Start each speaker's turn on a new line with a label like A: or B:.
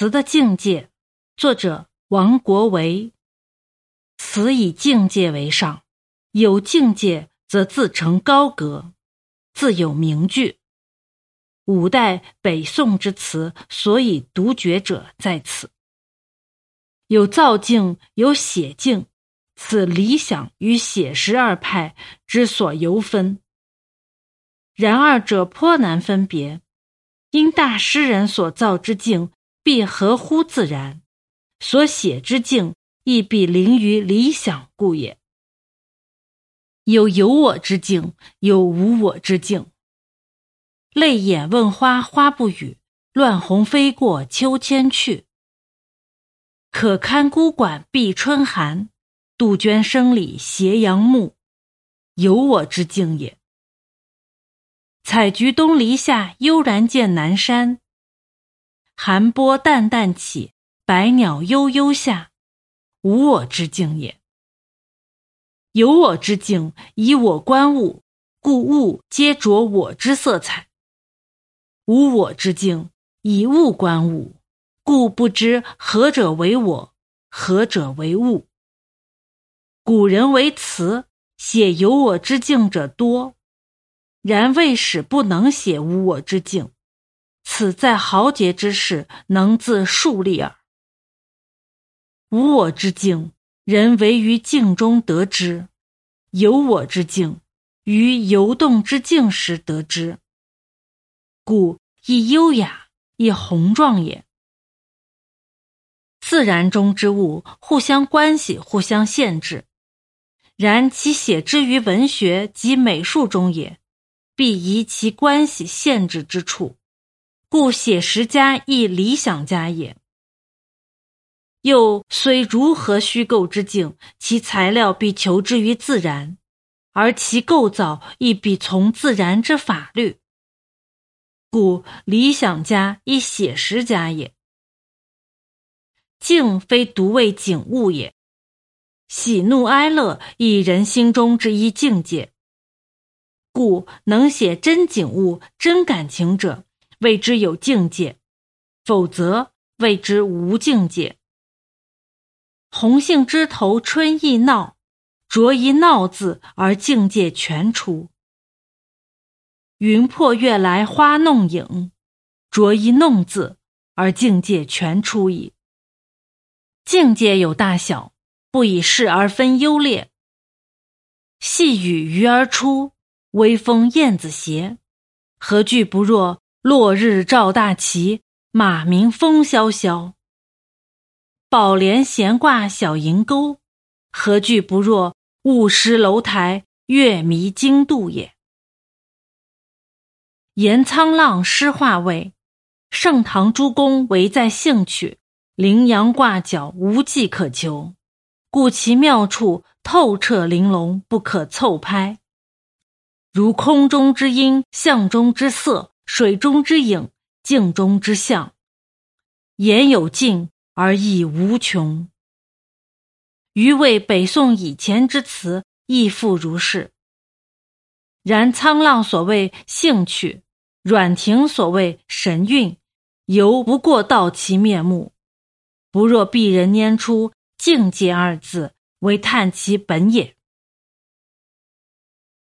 A: 词的境界，作者王国维。词以境界为上，有境界则自成高阁，自有名句。五代北宋之词，所以独绝者在此。有造境，有写境，此理想与写实二派之所由分。然二者颇难分别。因大诗人所造之境必合乎自然，所写之境亦必临于理想故也。有有我之境，有无我之境。泪眼问花，花不语；乱红飞过，秋千去。可堪孤馆闭春寒，杜鹃声里斜阳暮。有我之境也。采菊东篱下，悠然见南山。寒波淡淡起，百鸟悠悠下。无我之境也。有我之境，以我观物，故物皆着我之色彩；无我之境，以物观物，故不知何者为我，何者为物。古人为词写有我之境者多。然未始不能写无我之境，此在豪杰之士能自树立耳。无我之境，人唯于境中得之；有我之境，于游动之境时得之。故亦优雅，亦宏壮也。自然中之物，互相关系，互相限制；然其写之于文学及美术中也。必移其关系限制之处，故写实家亦理想家也。又虽如何虚构之境，其材料必求之于自然，而其构造亦必从自然之法律。故理想家亦写实家也。境非独为景物也，喜怒哀乐亦人心中之一境界。故能写真景物、真感情者，谓之有境界；否则谓之无境界。红杏枝头春意闹，着一闹字而境界全出；云破月来花弄影，着一弄字而境界全出矣。境界有大小，不以事而分优劣。细雨鱼儿出。微风燕子斜，何惧不若落日照大旗，马鸣风萧萧。宝帘闲挂小银钩，何惧不若雾失楼台，月迷津渡也。言沧浪诗画味，盛唐诸公唯在兴趣，羚羊挂角无迹可求，故其妙处透彻玲珑，不可凑拍。如空中之音，象中之色，水中之影，镜中之象，言有尽而意无穷。余谓北宋以前之词亦复如是。然沧浪所谓兴趣，阮亭所谓神韵，犹不过道其面目。不若鄙人拈出境界二字，为叹其本也。